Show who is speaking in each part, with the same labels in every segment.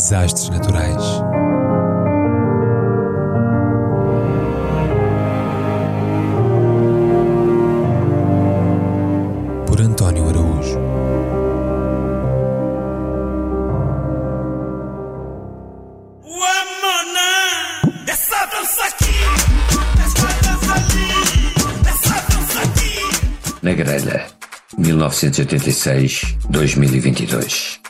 Speaker 1: Desastres naturais. Por António Araújo.
Speaker 2: Na grelha, 1986-2022.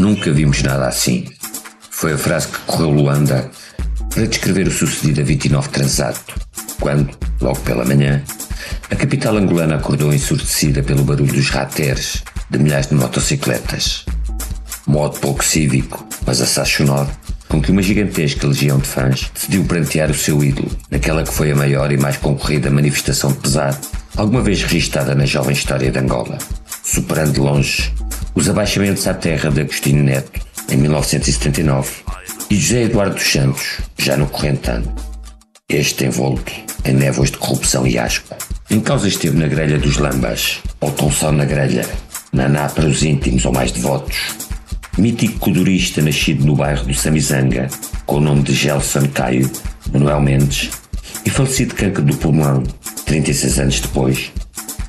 Speaker 2: Nunca vimos nada assim. Foi a frase que correu Luanda para descrever o sucedido a 29 transato, quando, logo pela manhã, a capital angolana acordou ensurdecida pelo barulho dos rateres de milhares de motocicletas. Modo pouco cívico, mas assassinado, com que uma gigantesca legião de fãs decidiu prantear o seu ídolo naquela que foi a maior e mais concorrida manifestação de pesar alguma vez registada na jovem história de Angola, superando de longe os abaixamentos à terra de Agostinho Neto em 1979 e José Eduardo dos Santos, já no corrente ano. Este envolto em névoas de corrupção e asco. Em causa esteve na grelha dos Lambas, ou só na grelha, Naná para os íntimos ou mais devotos, mítico codurista nascido no bairro do Samizanga, com o nome de Gelson Caio, Manuel Mendes, e falecido de cancro do pulmão, 36 anos depois,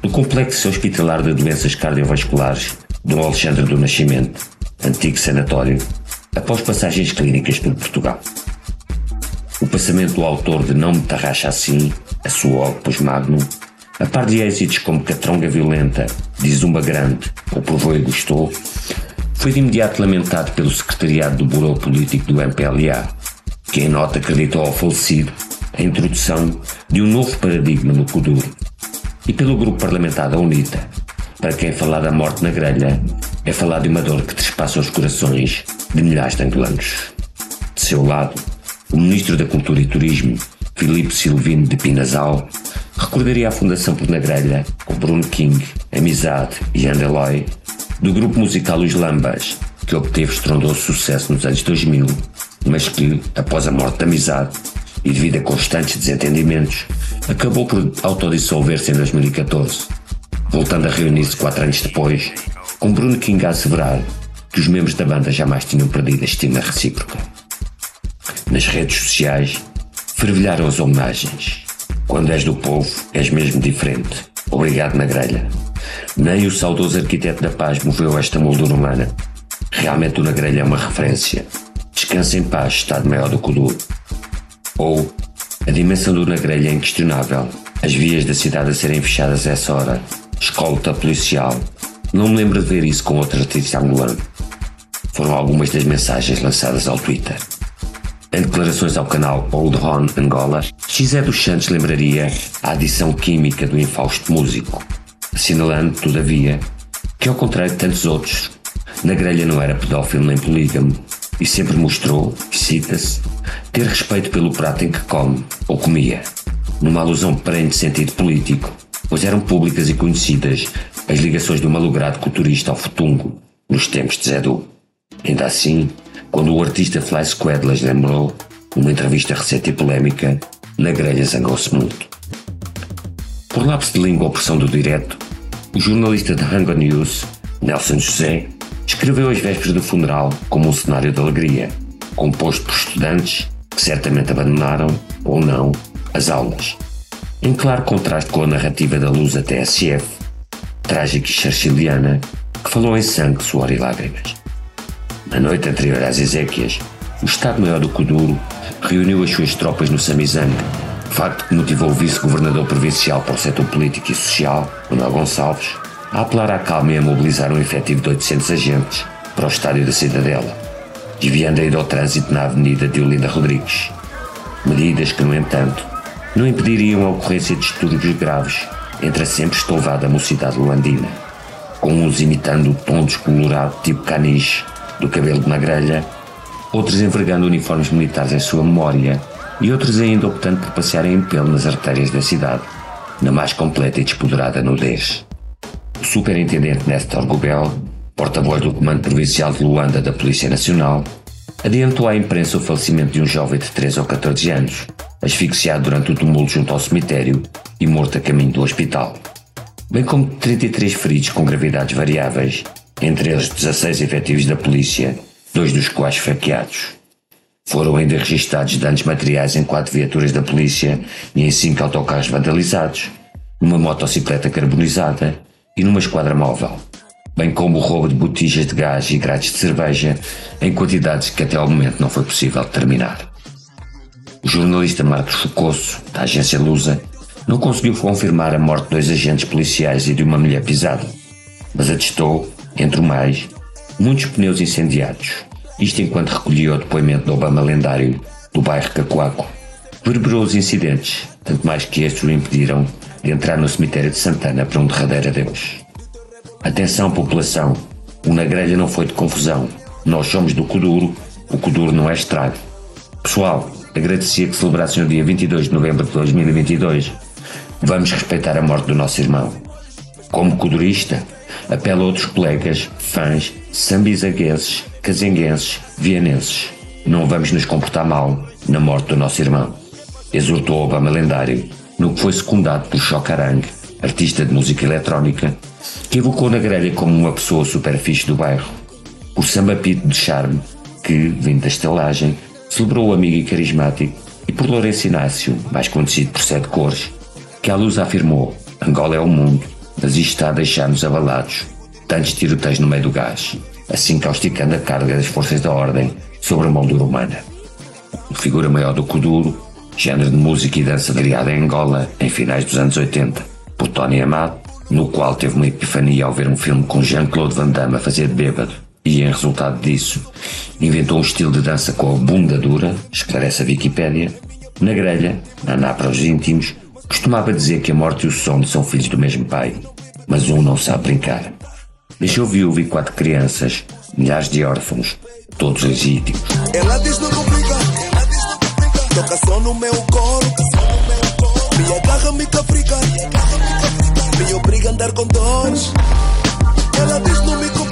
Speaker 2: no complexo hospitalar de doenças cardiovasculares do Alexandre do Nascimento, antigo sanatório, após passagens clínicas por Portugal. O passamento do autor de Não Me Tarraxa Assim, a sua Opus Magnum, a par de êxitos como Catronga Violenta, de Zumba Grande ou Provou e Gostou, foi de imediato lamentado pelo secretariado do Buró Político do MPLA, que em nota acreditou ao falecido a introdução de um novo paradigma no Kuduro, e pelo grupo parlamentar da UNITA, para quem falar da morte na grelha é falar de uma dor que trespassa os corações de milhares de angolanos. De seu lado, o Ministro da Cultura e Turismo, Filipe Silvino de Pinasal, recordaria a Fundação por na grelha com Bruno King, Amizade e Andeloy, do grupo musical Os Lambas, que obteve estrondoso sucesso nos anos 2000, mas que, após a morte da Amizade e devido a constantes desentendimentos, acabou por autodissolver-se em 2014, voltando a reunir-se quatro anos depois, com Bruno King a asseverar que os membros da banda jamais tinham perdido a estima recíproca. Nas redes sociais, fervilharam as homenagens. Quando és do povo, és mesmo diferente. Obrigado na grelha. Nem o saudoso arquiteto da paz moveu esta moldura humana. Realmente o na grelha é uma referência. Descansa em paz, estado maior do que o duro. Ou, a dimensão do na grelha é inquestionável. As vias da cidade a serem fechadas a essa hora. Escolta policial. Não me lembro de ver isso com outro artista angolano. Foram algumas das mensagens lançadas ao Twitter. Em declarações ao canal Old Horn Angola, Xé dos Santos lembraria a adição química do infausto músico, assinalando, todavia, que ao contrário de tantos outros, na grelha não era pedófilo nem polígamo e sempre mostrou, cita-se, ter respeito pelo prato em que come ou comia, numa alusão perene de sentido político, pois eram públicas e conhecidas as ligações do malogrado culturista ao futungo nos tempos de Zedu. Ainda assim, quando o artista Fly Squadless lembrou, numa entrevista recente e polémica, na grelha zangou-se muito. Por lapso de língua ou pressão do direto, o jornalista de Hunger News, Nelson José, escreveu as vésperas do funeral como um cenário de alegria, composto por estudantes que certamente abandonaram, ou não, as aulas. Em claro contraste com a narrativa da Lusa TSF, trágica e churchilliana, que falou em sangue, suor e lágrimas. Na noite anterior às Ezequias, o Estado-Maior do Kuduro reuniu as suas tropas no Samizanga, facto que motivou o vice-governador provincial para o setor político e social, Manuel Gonçalves, a apelar à calma e a mobilizar um efetivo de 800 agentes para o estádio da Cidadela, desviando a ida ao trânsito na avenida de Olinda Rodrigues. Medidas que, no entanto, não impediriam a ocorrência de distúrbios graves entre a sempre estouvada mocidade luandina, com uns imitando o tom descolorado tipo caniche do cabelo de uma grelha, outros envergando uniformes militares em sua memória e outros ainda optando por passearem em pelo nas artérias da cidade, na mais completa e despoderada nudez. O superintendente Nestor Gubel, porta-voz do Comando Provincial de Luanda da Polícia Nacional, adiantou à imprensa o falecimento de um jovem de 13 ou 14 anos, asfixiado durante o tumulto junto ao cemitério e morto a caminho do hospital. Bem como 33 feridos com gravidades variáveis, entre eles 16 efetivos da polícia, dois dos quais faqueados. Foram ainda registados danos materiais em quatro viaturas da polícia e em cinco autocarros vandalizados, numa motocicleta carbonizada e numa esquadra móvel, bem como o roubo de botijas de gás e grades de cerveja em quantidades que até ao momento não foi possível determinar. O jornalista Marcos Focosso, da agência Lusa, não conseguiu confirmar a morte de dois agentes policiais e de uma mulher pisada, mas atestou, entre o mais, muitos pneus incendiados. Isto enquanto recolhia o depoimento do Obama lendário do bairro Cacoaco. Verberou os incidentes, tanto mais que estes o impediram de entrar no cemitério de Santana para um derradeiro adeus. Atenção, população! O na grelha não foi de confusão. Nós somos do Kuduro, o Kuduro não é estrago. Pessoal, agradecia que celebrassem o dia 22 de novembro de 2022. Vamos respeitar a morte do nosso irmão. Como kudurista, apelo a outros colegas, fãs, sambizagueses, cazenguenses, vienenses. Não vamos nos comportar mal na morte do nosso irmão. Exortou Obama lendário, no que foi secundado por Chocarang, artista de música eletrónica, que evocou na grelha como uma pessoa super fixe do bairro. Por Samba Pito de Charme, que, vindo da estalagem, celebrou o amigo e carismático, e por Lourenço Inácio, mais conhecido por Sete Cores, que à luz afirmou: Angola é o mundo, mas isto está a deixar-nos abalados. Tantos tiroteios no meio do gás, assim causticando a carga das forças da ordem sobre a moldura humana. Figura maior do Kuduro, género de música e dança criado em Angola em finais dos anos 80 por Tony Amado, no qual teve uma epifania ao ver um filme com Jean-Claude Van Damme a fazer de bêbado e, em resultado disso, inventou um estilo de dança com a bunda dura, esclarece a Wikipédia. Na grelha, Naná para os íntimos, costumava dizer que a morte e o sono são filhos do mesmo pai, mas um não sabe brincar. Deixou viúvo e quatro crianças, milhares de órfãos, todos legítimos.
Speaker 3: Ela diz não complica, ela diz não complica. Toca só no meu colo, me agarra, me caprica, me obriga a andar com dores. Ela diz não me complica.